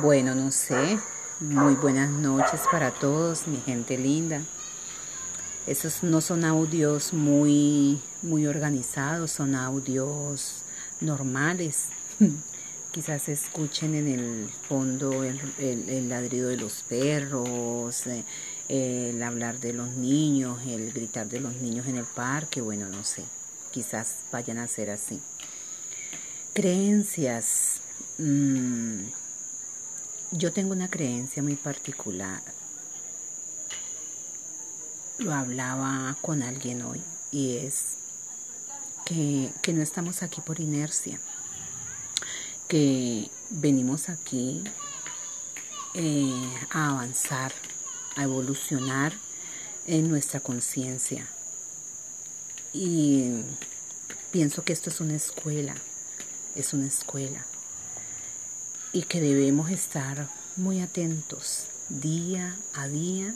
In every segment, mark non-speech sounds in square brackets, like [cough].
Bueno, no sé. Muy buenas noches para todos, mi gente linda. Esos no son audios muy, muy organizados, son audios normales. [laughs] Quizás escuchen en el fondo el, ladrido de los perros, eh, el hablar de los niños, el gritar de los niños en el parque. Bueno, no sé. Quizás vayan a ser así. Creencias. Mm, yo tengo una creencia muy particular. Lo hablaba con alguien hoy y es que, no estamos aquí por inercia, que venimos aquí eh, a avanzar, a evolucionar en nuestra conciencia. Y pienso que esto es una escuela, es una escuela y que debemos estar muy atentos día a día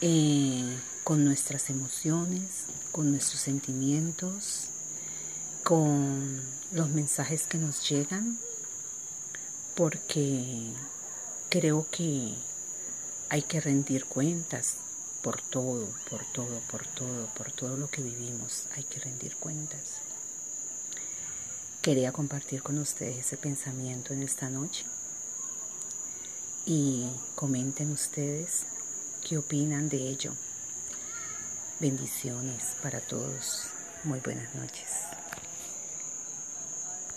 eh, con nuestras emociones, con nuestros sentimientos, con los mensajes que nos llegan, porque creo que hay que rendir cuentas por todo, por todo, por todo, por todo lo que vivimos, hay que rendir cuentas. Quería compartir con ustedes ese pensamiento en esta noche y comenten ustedes qué opinan de ello. Bendiciones para todos. Muy buenas noches.